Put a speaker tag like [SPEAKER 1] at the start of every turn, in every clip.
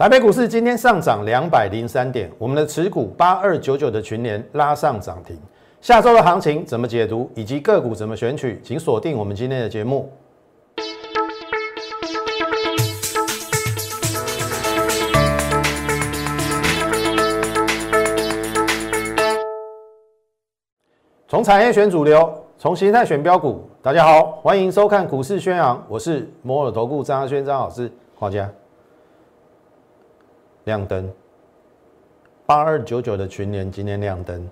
[SPEAKER 1] 台北股市今天上涨两百零三点，我们的持股八二九九的群联拉上涨停。下周的行情怎么解读，以及个股怎么选取，请锁定我们今天的节目。从产业选主流，从形态选标股。大家好，欢迎收看股市宣扬，我是摩尔投顾张轩张老师，华家。亮灯，八二九九的群联今天亮灯。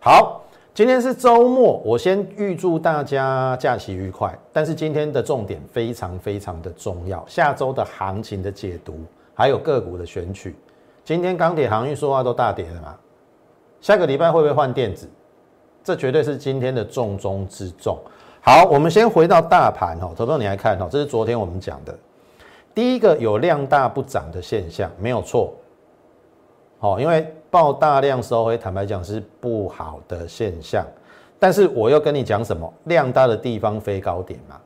[SPEAKER 1] 好，今天是周末，我先预祝大家假期愉快。但是今天的重点非常非常的重要，下周的行情的解读，还有个股的选取。今天钢铁、航运、说话都大跌了嘛？下个礼拜会不会换电子？这绝对是今天的重中之重。好，我们先回到大盘哦，投票你来看哦，这是昨天我们讲的。第一个有量大不涨的现象，没有错。好，因为爆大量收回，坦白讲是不好的现象。但是我又跟你讲什么？量大的地方飞高点嘛。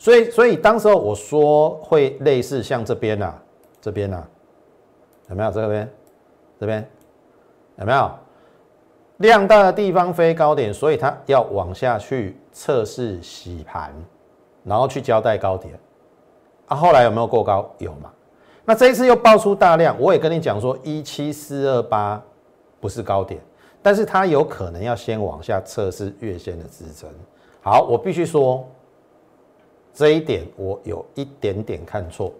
[SPEAKER 1] 所以，所以当时候我说会类似像这边呐，这边呐，有没有这边？这边有没有量大的地方飞高点？所以它要往下去测试洗盘，然后去交代高点。啊，后来有没有过高？有嘛？那这一次又爆出大量，我也跟你讲说，一七四二八不是高点，但是它有可能要先往下测试月线的支撑。好，我必须说这一点我有一点点看错，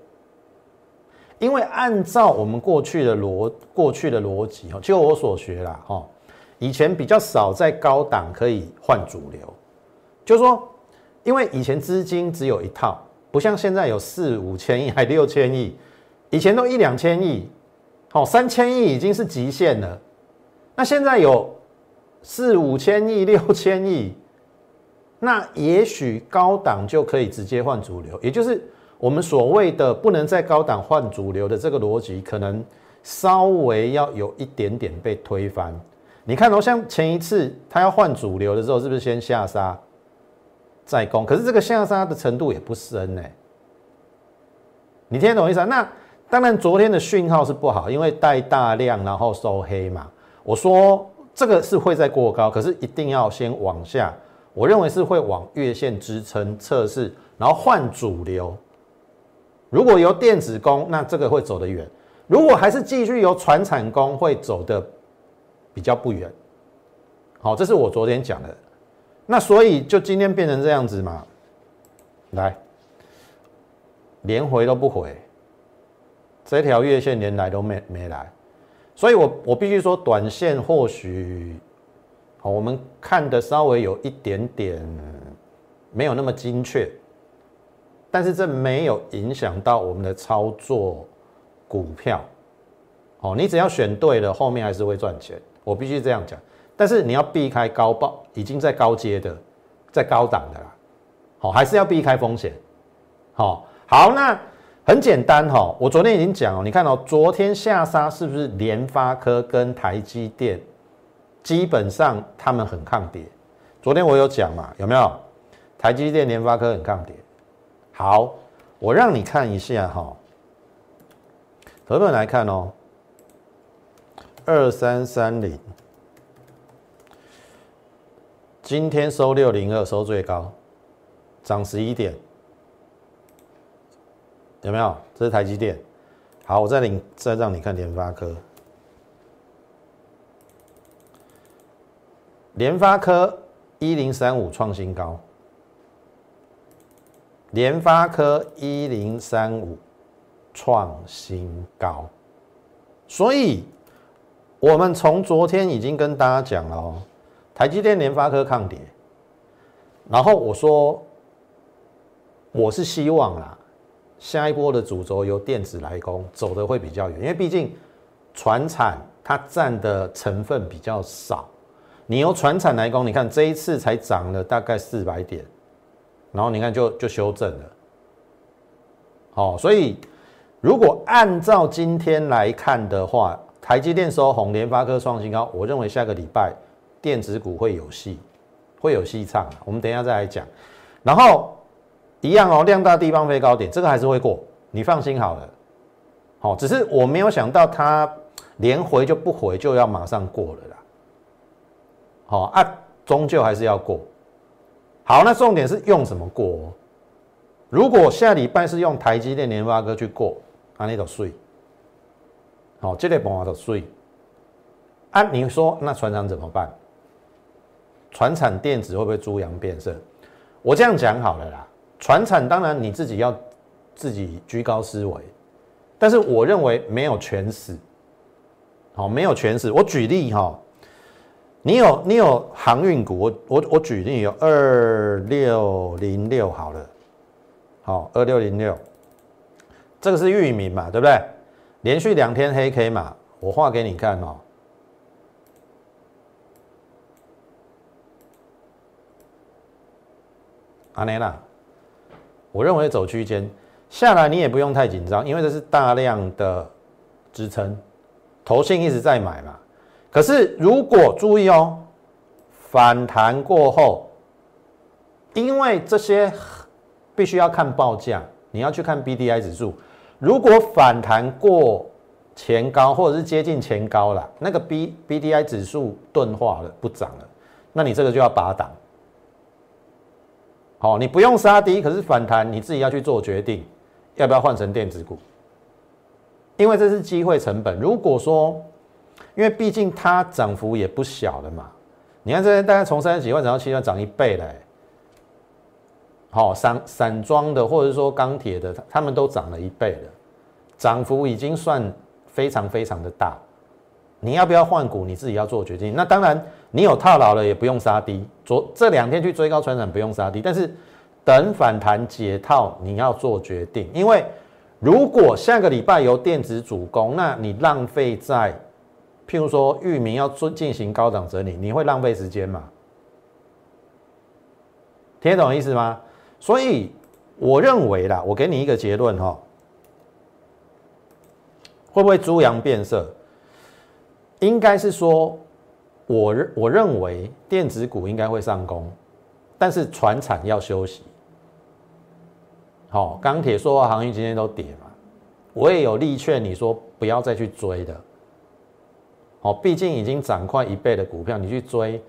[SPEAKER 1] 因为按照我们过去的逻过去的逻辑哈，就我所学啦哈，以前比较少在高档可以换主流，就是说，因为以前资金只有一套。不像现在有四五千亿，还六千亿，以前都一两千亿，好，三千亿已经是极限了。那现在有四五千亿、六千亿，那也许高档就可以直接换主流，也就是我们所谓的不能在高档换主流的这个逻辑，可能稍微要有一点点被推翻。你看哦，像前一次他要换主流的时候，是不是先下杀？再攻，可是这个下杀的程度也不深呢。你听得懂意思啊？那当然，昨天的讯号是不好，因为带大量然后收黑嘛。我说这个是会在过高，可是一定要先往下。我认为是会往月线支撑测试，然后换主流。如果由电子攻，那这个会走得远；如果还是继续由船产攻，会走得比较不远。好，这是我昨天讲的。那所以就今天变成这样子嘛，来，连回都不回，这条月线连来都没没来，所以我我必须说，短线或许，好，我们看的稍微有一点点没有那么精确，但是这没有影响到我们的操作股票，哦，你只要选对了，后面还是会赚钱，我必须这样讲。但是你要避开高报，已经在高阶的，在高档的啦，好，还是要避开风险，好，好，那很简单哈，我昨天已经讲了，你看到昨天下杀是不是联发科跟台积电，基本上他们很抗跌，昨天我有讲嘛，有没有？台积电、联发科很抗跌，好，我让你看一下哈，合本来看哦，二三三零。今天收六零二，收最高，涨十一点，有没有？这是台积电。好，我再领再让你看联发科。联发科一零三五创新高，联发科一零三五创新高，所以我们从昨天已经跟大家讲了哦。台积电、联发科抗跌，然后我说，我是希望啦，下一波的主轴由电子来攻，走的会比较远，因为毕竟船产它占的成分比较少，你由船产来攻，你看这一次才涨了大概四百点，然后你看就就修正了，好，所以如果按照今天来看的话，台积电收红，联发科创新高，我认为下个礼拜。电子股会有戏，会有戏唱。我们等一下再来讲。然后一样哦，量大地方飞高点，这个还是会过，你放心好了。好，只是我没有想到它连回就不回就要马上过了啦。好啊，终究还是要过。好，那重点是用什么过？如果下礼拜是用台积电、联发科去过，啊，那就税。好，这类办法就税。啊，你说那船长怎么办？船产电子会不会猪羊变色？我这样讲好了啦。船产当然你自己要自己居高思维，但是我认为没有全死。好，没有全死。我举例哈，你有你有航运股，我我我举例有二六零六好了，好二六零六，这个是域名嘛，对不对？连续两天黑 K 嘛，我画给你看哦。阿内娜，我认为走区间下来，你也不用太紧张，因为这是大量的支撑，头信一直在买嘛。可是如果注意哦，反弹过后，因为这些必须要看报价，你要去看 B D I 指数。如果反弹过前高，或者是接近前高了，那个 B B D I 指数钝化了，不涨了，那你这个就要拔档。好，你不用杀低，可是反弹你自己要去做决定，要不要换成电子股？因为这是机会成本。如果说，因为毕竟它涨幅也不小了嘛，你看这边大概从三十几万涨到七万，涨一倍嘞。好，散散装的或者说钢铁的，他们都涨了一倍了，涨幅已经算非常非常的大。你要不要换股？你自己要做决定。那当然。你有套牢了也不用杀低，昨这两天去追高传染不用杀低，但是等反弹解套你要做决定，因为如果下个礼拜由电子主攻，那你浪费在譬如说域名要做进行高档整理，你会浪费时间嘛？听懂意思吗？所以我认为啦，我给你一个结论哈，会不会猪羊变色？应该是说。我认我认为电子股应该会上攻，但是船产要休息。好，钢铁、塑化、航运今天都跌嘛，我也有力劝你说不要再去追的。好，毕竟已经涨快一倍的股票，你去追，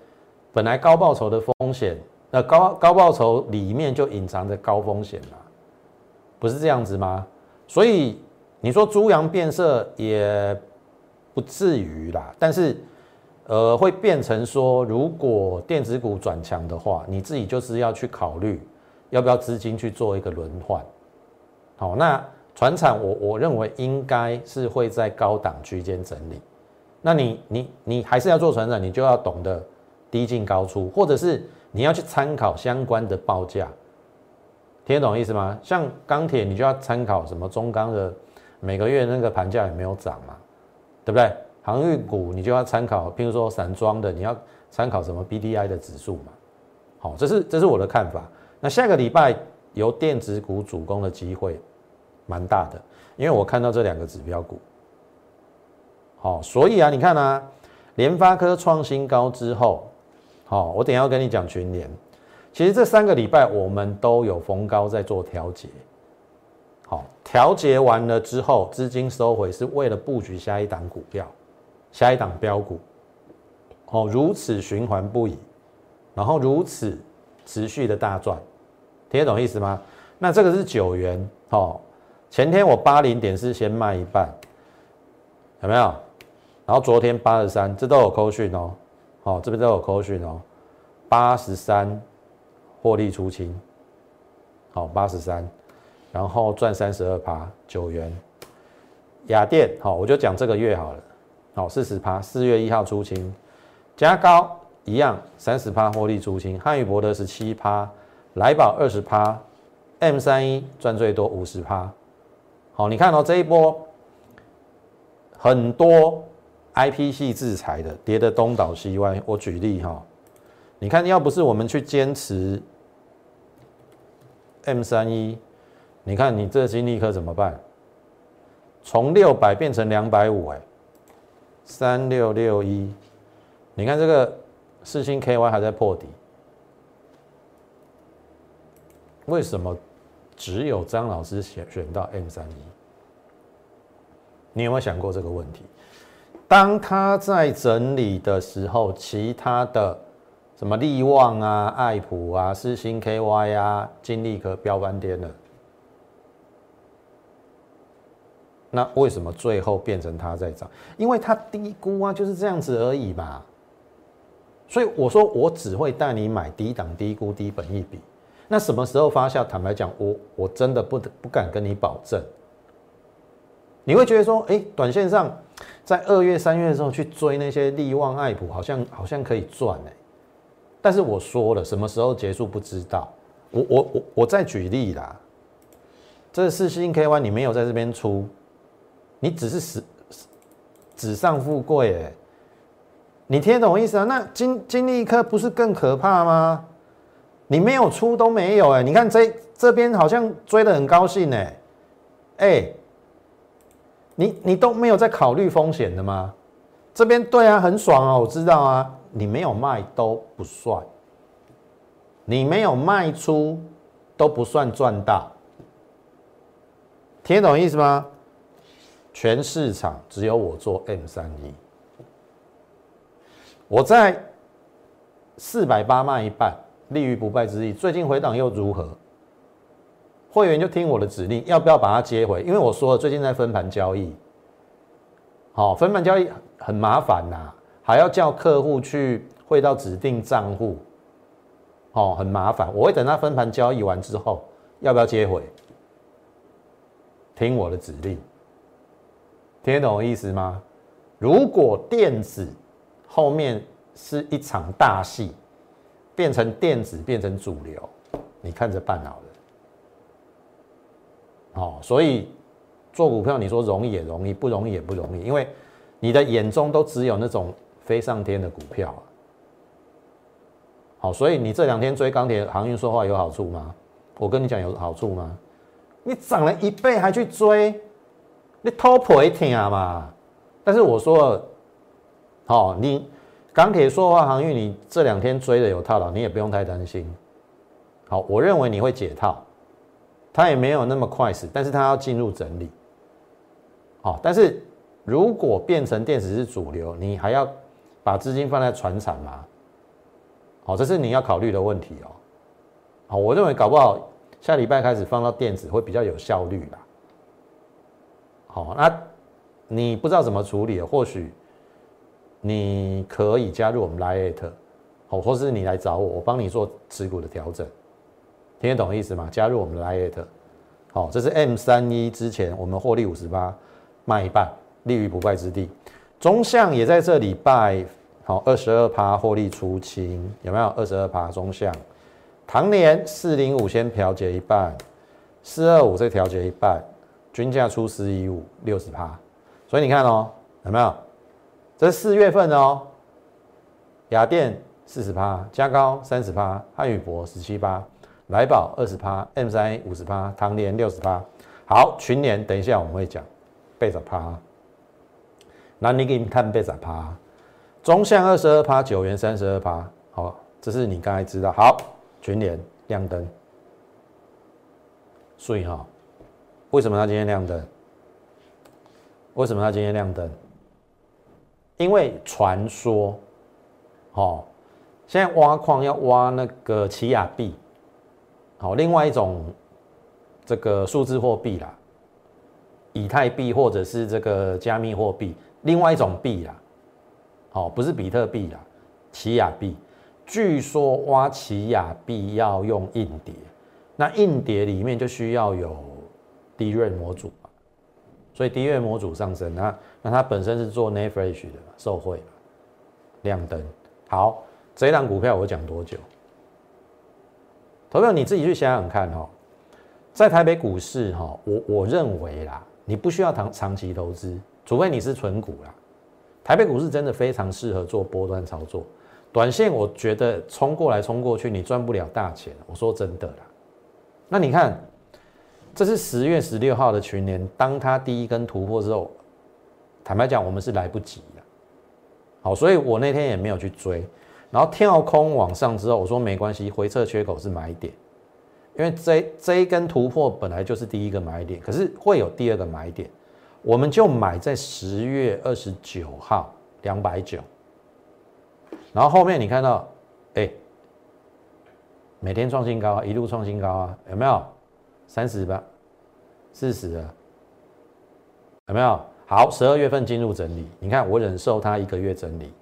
[SPEAKER 1] 本来高报酬的风险，那高高报酬里面就隐藏着高风险嘛，不是这样子吗？所以你说猪羊变色也不至于啦，但是。呃，会变成说，如果电子股转强的话，你自己就是要去考虑，要不要资金去做一个轮换。好，那船产我我认为应该是会在高档区间整理。那你你你还是要做船产，你就要懂得低进高出，或者是你要去参考相关的报价，听得懂意思吗？像钢铁，你就要参考什么中钢的每个月那个盘价有没有涨嘛，对不对？航运股你就要参考，譬如说散装的，你要参考什么 B D I 的指数嘛？好，这是这是我的看法。那下个礼拜由电子股主攻的机会蛮大的，因为我看到这两个指标股。好，所以啊，你看啊，联发科创新高之后，好，我等下要跟你讲群联。其实这三个礼拜我们都有逢高在做调节。好，调节完了之后，资金收回是为了布局下一档股票。下一档标股，哦，如此循环不已，然后如此持续的大赚，听得懂意思吗？那这个是九元，哦，前天我八零点是先卖一半，有没有？然后昨天八十三，这都有扣讯哦，好，这边都有扣讯哦，八十三获利出清，好，八十三，然后赚三十二趴，九元，雅电，好，我就讲这个月好了。好，四十趴，四月一号出清，加高一样，三十趴获利出清。汉语博德十七趴，来宝二十趴，M 三一赚最多五十趴。好，你看哦，这一波很多 IP 系制裁的跌的东倒西歪。我举例哈，你看要不是我们去坚持 M 三一，你看你这金立科怎么办？从六百变成两百五，哎。三六六一，你看这个四星 KY 还在破底，为什么只有张老师选选到 M 三一？你有没有想过这个问题？当他在整理的时候，其他的什么利旺啊、爱普啊、四星 KY 啊、金利科飙翻天了，那为什么最后变成它在涨？因为它低估啊，就是这样子而已嘛。所以我说，我只会带你买低档、低估、低本一笔。那什么时候发酵？坦白讲，我我真的不不敢跟你保证。你会觉得说，哎，短线上在二月、三月的时候去追那些利旺、爱普，好像好像可以赚哎。但是我说了，什么时候结束不知道。我我我我再举例啦，这四星 KY 你没有在这边出，你只是纸纸上富贵哎。你听懂意思啊？那金金利科不是更可怕吗？你没有出都没有哎，你看这这边好像追的很高兴哎，哎，你你都没有在考虑风险的吗？这边对啊，很爽啊，我知道啊，你没有卖都不算，你没有卖出都不算赚大，听懂意思吗？全市场只有我做 M 三一，我在四百八卖一半。立于不败之地，最近回档又如何？会员就听我的指令，要不要把它接回？因为我说了，最近在分盘交易，好，分盘交易很麻烦呐，还要叫客户去汇到指定账户，哦，很麻烦。我会等他分盘交易完之后，要不要接回？听我的指令，听得懂我意思吗？如果电子后面是一场大戏。变成电子，变成主流，你看着办好了。哦，所以做股票，你说容易也容易，不容易也不容易，因为你的眼中都只有那种飞上天的股票。好，所以你这两天追钢铁航运说话有好处吗？我跟你讲有好处吗？你涨了一倍还去追，你偷赔听啊嘛？但是我说，好你。钢铁塑化航运，你这两天追的有套牢，你也不用太担心。好，我认为你会解套，它也没有那么快死，但是它要进入整理。好，但是如果变成电子是主流，你还要把资金放在船产吗？好，这是你要考虑的问题哦。好，我认为搞不好下礼拜开始放到电子会比较有效率啦。好，那你不知道怎么处理，或许。你可以加入我们 Lite，好，或是你来找我，我帮你做持股的调整，听得懂意思吗？加入我们 Lite，好，这是 M 三一之前我们获利五十八，卖一半，立于不败之地。中向也在这礼拜，好，二十二趴获利出清，有没有？二十二趴中向，唐年四零五先调节一半，四二五再调节一半，均价出十一五六十趴，所以你看哦，有没有？这是四月份哦，雅电四十趴，加高三十趴，汉语博十七趴，来宝二十趴，M 三五十趴，唐联六十趴。好，群联等一下我们会讲，倍十趴。那你给你看倍十趴，中向二十二趴，九元三十二趴。好，这是你刚才知道。好，群联亮灯，所以哈，为什么它今天亮灯？为什么它今天亮灯？因为传说，哦，现在挖矿要挖那个奇亚币，好，另外一种这个数字货币啦，以太币或者是这个加密货币，另外一种币啦，好，不是比特币啦，奇亚币，据说挖奇亚币要用硬碟，那硬碟里面就需要有低润模组。所以低月模组上升，那那它本身是做 n e f r e s h 的受贿亮灯。好，这一档股票我讲多久？投票你自己去想想看哈，在台北股市哈，我我认为啦，你不需要长长期投资，除非你是纯股啦。台北股市真的非常适合做波段操作，短线我觉得冲过来冲过去，你赚不了大钱。我说真的啦，那你看。这是十月十六号的群联，当它第一根突破之后，坦白讲，我们是来不及的。好，所以我那天也没有去追，然后跳空往上之后，我说没关系，回撤缺口是买点，因为这这一根突破本来就是第一个买点，可是会有第二个买点，我们就买在十月二十九号两百九，然后后面你看到，哎，每天创新高，一路创新高啊，有没有？三十吧，四十啊，有没有？好，十二月份进入整理，你看我忍受它一个月整理，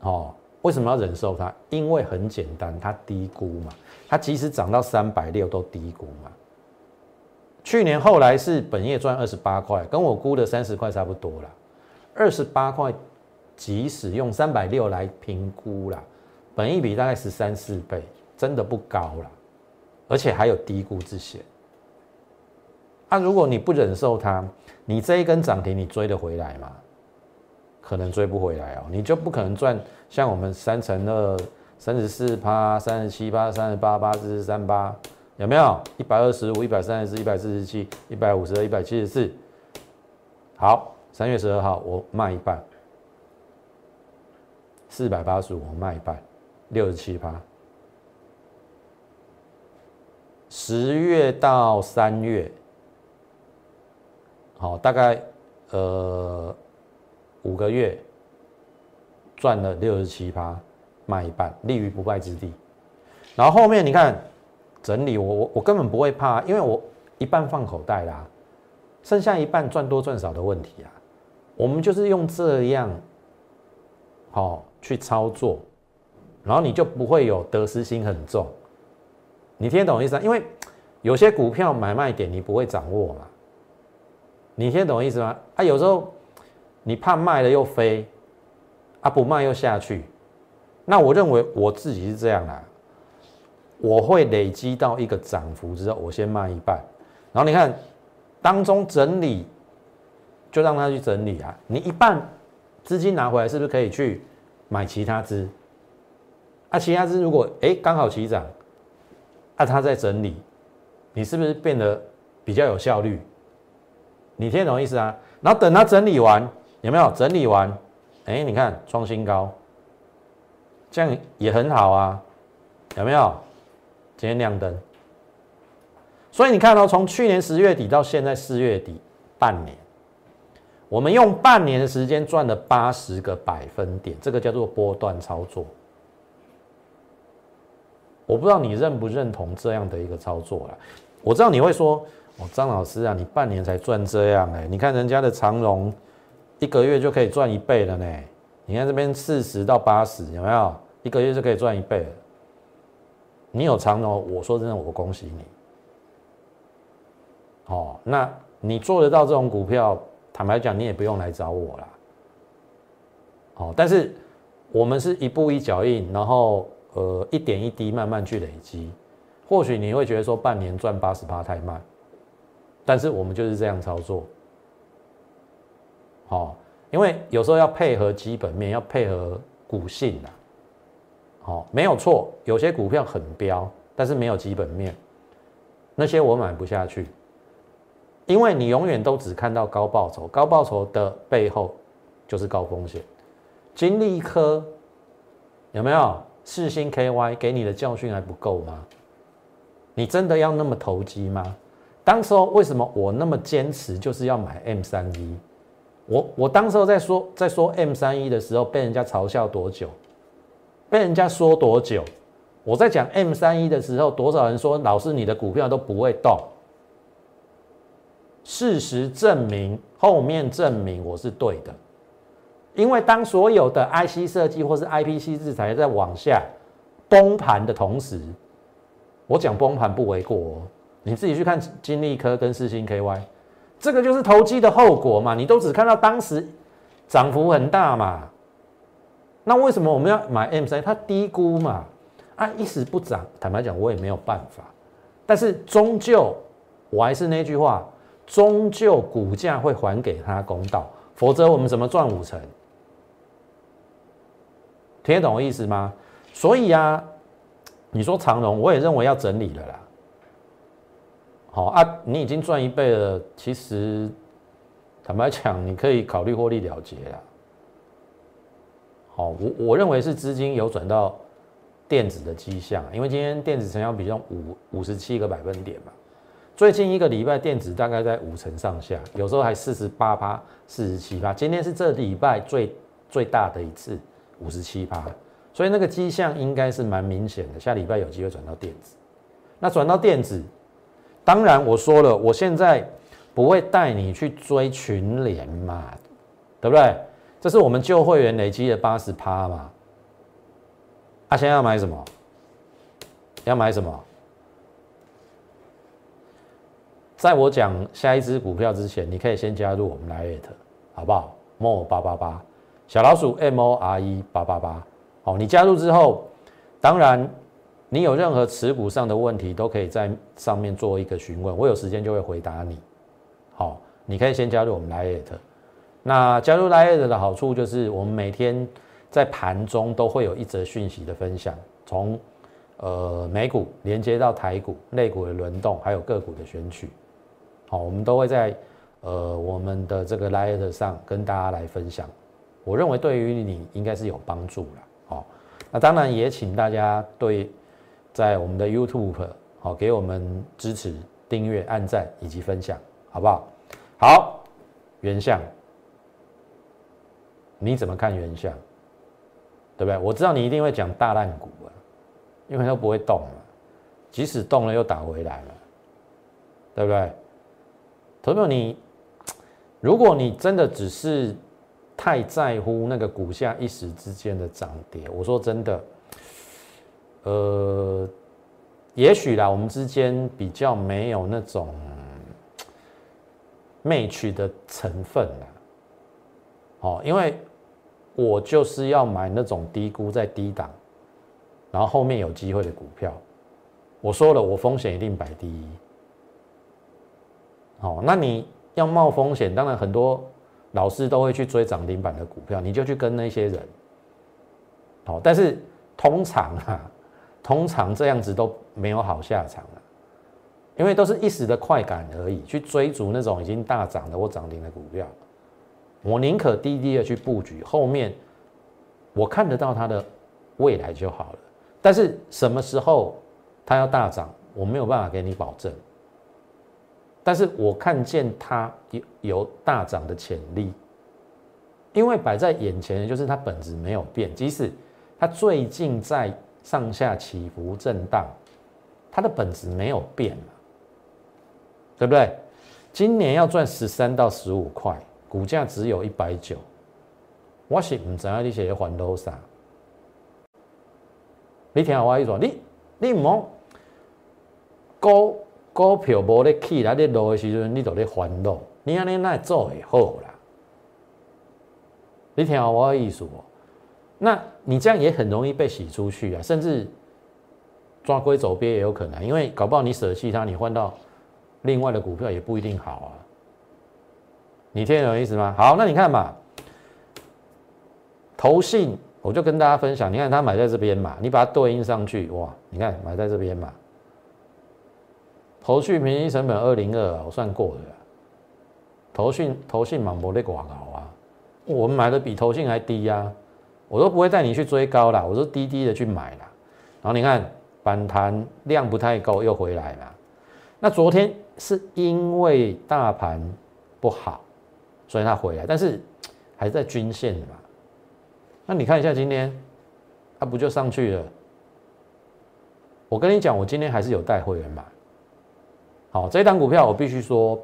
[SPEAKER 1] 哦，为什么要忍受它？因为很简单，它低估嘛，它即使涨到三百六都低估嘛。去年后来是本业赚二十八块，跟我估的三十块差不多了。二十八块，即使用三百六来评估了，本益比大概十三四倍，真的不高了，而且还有低估之嫌。那如果你不忍受它，你这一根涨停你追得回来吗？可能追不回来哦，你就不可能赚像我们三乘二、三十四趴、三十七趴、三十八趴、四十三趴。有没有一百二十五、一百三十四、一百四十七、一百五十二、一百七十四？好，三月十二号我卖一半，四百八十五我卖一半，六十七趴。十月到三月，好，大概呃五个月赚了六十七趴，卖一半，立于不败之地。然后后面你看。整理我我我根本不会怕，因为我一半放口袋啦，剩下一半赚多赚少的问题啊。我们就是用这样，好去操作，然后你就不会有得失心很重。你听懂意思吗？因为有些股票买卖点你不会掌握嘛。你听懂意思吗？啊，有时候你怕卖了又飞，啊不卖又下去。那我认为我自己是这样啦。我会累积到一个涨幅之后，我先卖一半，然后你看当中整理，就让他去整理啊。你一半资金拿回来，是不是可以去买其他资？啊，其他资如果哎刚好起涨，啊他在整理，你是不是变得比较有效率？你听懂意思啊？然后等他整理完，有没有整理完？哎，你看创新高，这样也很好啊，有没有？今天亮灯，所以你看到从去年十月底到现在四月底，半年，我们用半年的时间赚了八十个百分点，这个叫做波段操作。我不知道你认不认同这样的一个操作了。我知道你会说，哦，张老师啊，你半年才赚这样哎？你看人家的长荣一个月就可以赚一倍了呢。你看这边四十到八十，有没有一个月就可以赚一倍了？你有长荣，我说真的，我恭喜你。哦，那你做得到这种股票，坦白讲，你也不用来找我啦。哦，但是我们是一步一脚印，然后呃一点一滴慢慢去累积。或许你会觉得说半年赚八十八太慢，但是我们就是这样操作。好，因为有时候要配合基本面，要配合股性的。好，没有错，有些股票很标，但是没有基本面，那些我买不下去，因为你永远都只看到高报酬，高报酬的背后就是高风险。金利科有没有？四星 KY 给你的教训还不够吗？你真的要那么投机吗？当时候为什么我那么坚持就是要买 M 三一？我我当时候在说在说 M 三一的时候，被人家嘲笑多久？被人家说多久？我在讲 M 三一的时候，多少人说老师你的股票都不会动？事实证明，后面证明我是对的。因为当所有的 IC 设计或是 IPC 制裁在往下崩盘的同时，我讲崩盘不为过哦。你自己去看金利科跟四星 KY，这个就是投机的后果嘛？你都只看到当时涨幅很大嘛？那为什么我们要买 M 三？它低估嘛，啊，一时不涨，坦白讲，我也没有办法。但是终究，我还是那句话，终究股价会还给他公道，否则我们怎么赚五成？听得懂我意思吗？所以啊，你说长荣，我也认为要整理了啦。好啊，你已经赚一倍了，其实坦白讲，你可以考虑获利了结了。好，我我认为是资金有转到电子的迹象，因为今天电子成交比重五五十七个百分点嘛，最近一个礼拜电子大概在五成上下，有时候还四十八趴、四十七趴。今天是这礼拜最最大的一次，五十七趴。所以那个迹象应该是蛮明显的，下礼拜有机会转到电子。那转到电子，当然我说了，我现在不会带你去追群联嘛，对不对？这是我们旧会员累积的八十趴嘛。他现在要买什么？要买什么？在我讲下一支股票之前，你可以先加入我们来 at，好不好？more 八八八，小老鼠 m o r e 八八八。好，你加入之后，当然你有任何持股上的问题，都可以在上面做一个询问，我有时间就会回答你。好，你可以先加入我们 Lite。那加入 Lite 的好处就是，我们每天在盘中都会有一则讯息的分享，从呃美股连接到台股、类股的轮动，还有个股的选取。好，我们都会在呃我们的这个 Lite 上跟大家来分享。我认为对于你应该是有帮助了。哦那当然也请大家对在我们的 YouTube 好给我们支持、订阅、按赞以及分享，好不好？好，原相，你怎么看原相？对不对？我知道你一定会讲大烂股啊，因为它不会动了，即使动了又打回来了，对不对？朋友，你如果你真的只是。太在乎那个股价一时之间的涨跌，我说真的，呃，也许啦，我们之间比较没有那种媚趣的成分啦。哦，因为我就是要买那种低估在低档，然后后面有机会的股票。我说了，我风险一定摆第一。哦，那你要冒风险，当然很多。老师都会去追涨停板的股票，你就去跟那些人。好，但是通常啊，通常这样子都没有好下场了，因为都是一时的快感而已，去追逐那种已经大涨的或涨停的股票。我宁可低低的去布局，后面我看得到它的未来就好了。但是什么时候它要大涨，我没有办法给你保证。但是我看见它有有大涨的潜力，因为摆在眼前的就是它本质没有变，即使它最近在上下起伏震荡，它的本质没有变对不对？今年要赚十三到十五块，股价只有一百九，我是唔知道你写还多少？你听我意思，你你唔好高。股票无咧起来咧落的时阵，你就咧烦恼。你安尼那做会好啦？你听我的意思不？那你这样也很容易被洗出去啊，甚至抓龟走鳖也有可能。因为搞不好你舍弃它，你换到另外的股票也不一定好啊。你听懂意思吗？好，那你看嘛，投信我就跟大家分享，你看它买在这边嘛，你把它对应上去，哇，你看买在这边嘛。投讯平均成本二零二，我算过的。投讯投信满博的广告啊，我们买的比投信还低呀，我都不会带你去追高啦，我都低低的去买啦。然后你看反弹量不太够，又回来了。那昨天是因为大盘不好，所以它回来，但是还在均线嘛。那你看一下今天，它不就上去了？我跟你讲，我今天还是有带会员买。好，这一档股票我必须说，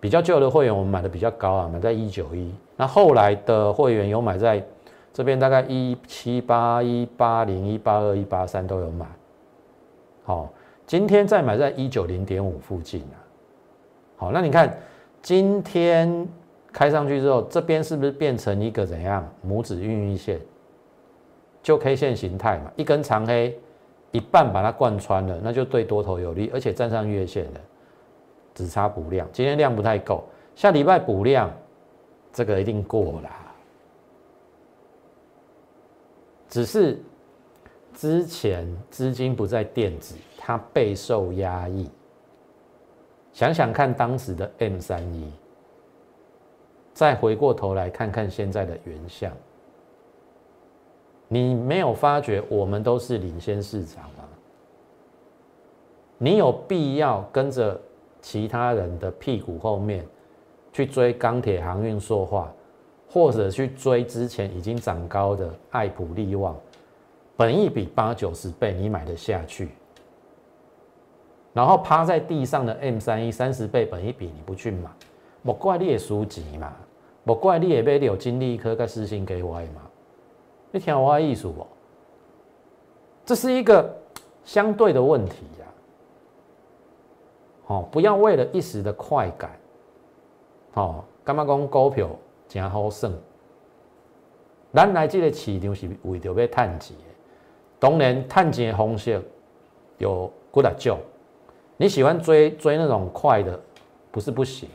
[SPEAKER 1] 比较旧的会员我们买的比较高啊，买在一九一。那后来的会员有买在这边，大概一七八、一八零、一八二、一八三都有买。好，今天再买在一九零点五附近啊。好，那你看今天开上去之后，这边是不是变成一个怎样拇指孕育线？就 K 线形态嘛，一根长黑。一半把它贯穿了，那就对多头有利，而且站上月线了，只差补量。今天量不太够，下礼拜补量，这个一定过啦。只是之前资金不在电子，它备受压抑。想想看当时的 M 三一，再回过头来看看现在的原相。你没有发觉我们都是领先市场吗？你有必要跟着其他人的屁股后面去追钢铁、航运、塑化，或者去追之前已经涨高的爱普利旺，本一比八九十倍，你买得下去？然后趴在地上的 M 三一三十倍本一比，你不去买，莫怪你也输钱嘛，莫怪你也被有金利科跟私信给我嘛，你听我意思不？这是一个相对的问题呀。哦，不要为了一时的快感，哦，干嘛讲股票真好算？咱来这个市场是为着要赚钱的，当然赚钱的方式有几大种。你喜欢追追那种快的，不是不行，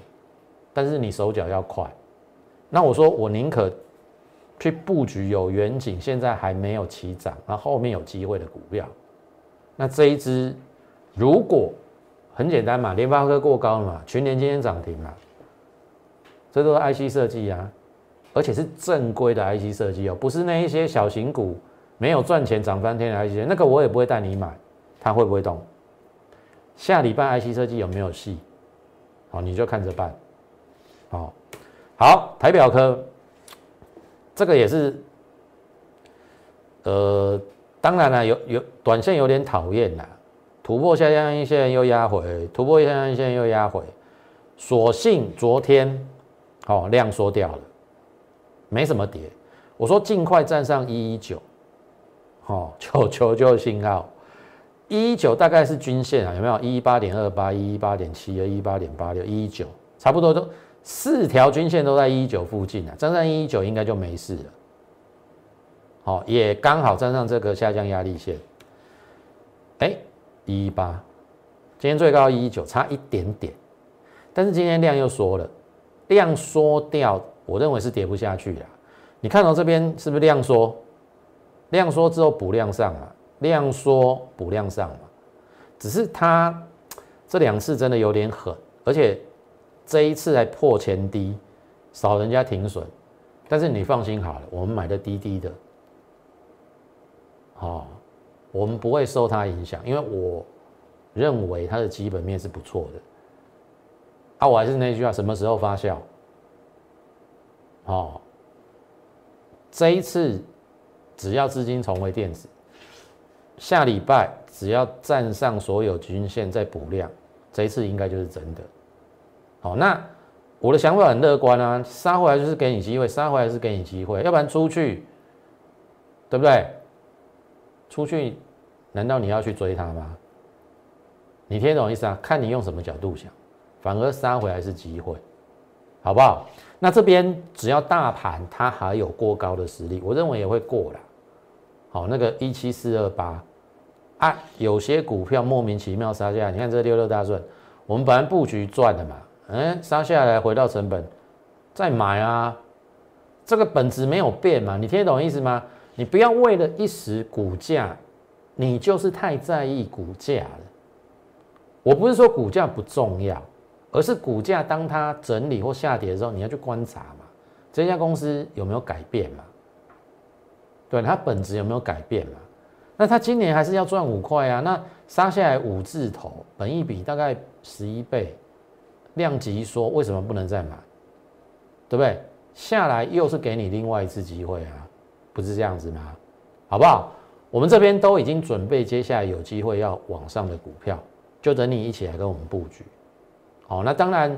[SPEAKER 1] 但是你手脚要快。那我说，我宁可去布局有远景，现在还没有起涨，那后面有机会的股票。那这一支如果很简单嘛，联发科过高了嘛，群联今天涨停了，这都是 IC 设计啊，而且是正规的 IC 设计哦，不是那一些小型股没有赚钱涨翻天的 IC，那个我也不会带你买，它会不会动？下礼拜 IC 设计有没有戏？好，你就看着办。好，好，台表科，这个也是，呃，当然了，有有短线有点讨厌啦，突破下降线又压回，突破下降线又压回，所幸昨天，哦，量缩掉了，没什么跌。我说尽快站上一一九，好，求求救信号。一一九大概是均线啊，有没有？一一八点二八，一一八点七二，一一八点八六，一一九，差不多都四条均线都在一一九附近啊，站上一一九应该就没事了。好，也刚好站上这个下降压力线。哎，一一八，今天最高一一九，差一点点，但是今天量又缩了，量缩掉，我认为是跌不下去了。你看到这边是不是量缩？量缩之后补量上啊。量缩补量上嘛，只是它这两次真的有点狠，而且这一次还破前低，少人家停损。但是你放心好了，我们买的低低的，哦，我们不会受它影响，因为我认为它的基本面是不错的。啊，我还是那句话，什么时候发酵？哦，这一次只要资金重回电子。下礼拜只要站上所有均线再补量，这一次应该就是真的。好，那我的想法很乐观啊，杀回来就是给你机会，杀回来是给你机会，要不然出去，对不对？出去，难道你要去追它吗？你听懂意思啊？看你用什么角度想，反而杀回来是机会，好不好？那这边只要大盘它还有过高的实力，我认为也会过了。好，那个一七四二八，啊，有些股票莫名其妙杀下来，你看这六六大顺，我们本来布局赚的嘛，嗯，杀下来回到成本再买啊，这个本质没有变嘛，你听得懂意思吗？你不要为了一时股价，你就是太在意股价了。我不是说股价不重要，而是股价当它整理或下跌的时候，你要去观察嘛，这家公司有没有改变嘛？对它本质有没有改变嘛？那它今年还是要赚五块啊？那杀下来五字头，本一比大概十一倍，量级说为什么不能再买？对不对？下来又是给你另外一次机会啊，不是这样子吗？好不好？我们这边都已经准备，接下来有机会要往上的股票，就等你一起来跟我们布局。好，那当然，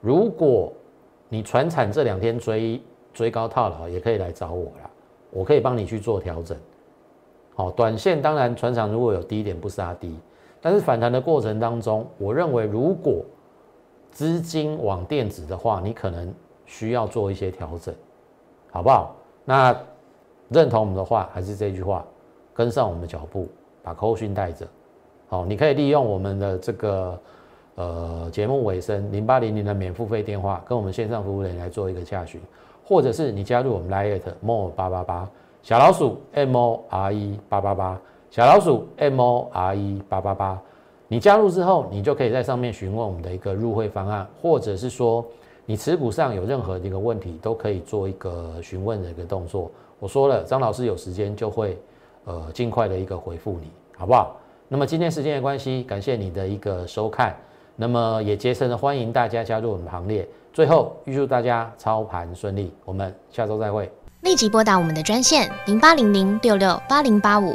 [SPEAKER 1] 如果你船产这两天追追高套牢，也可以来找我啦。我可以帮你去做调整，好，短线当然船厂如果有低点不杀低，但是反弹的过程当中，我认为如果资金往电子的话，你可能需要做一些调整，好不好？那认同我们的话，还是这句话，跟上我们的脚步，把扣讯带着，好，你可以利用我们的这个呃节目尾声零八零零的免付费电话，跟我们线上服务人员来做一个洽询。或者是你加入我们 Lite More 八八八小老鼠 M O R E 八八八小老鼠 M O R E 八八八，你加入之后，你就可以在上面询问我们的一个入会方案，或者是说你持股上有任何的一个问题，都可以做一个询问的一个动作。我说了，张老师有时间就会呃尽快的一个回复你，好不好？那么今天时间的关系，感谢你的一个收看。那么也竭诚的欢迎大家加入我们行列。最后预祝大家操盘顺利，我们下周再会。
[SPEAKER 2] 立即拨打我们的专线零八零零六六八零八五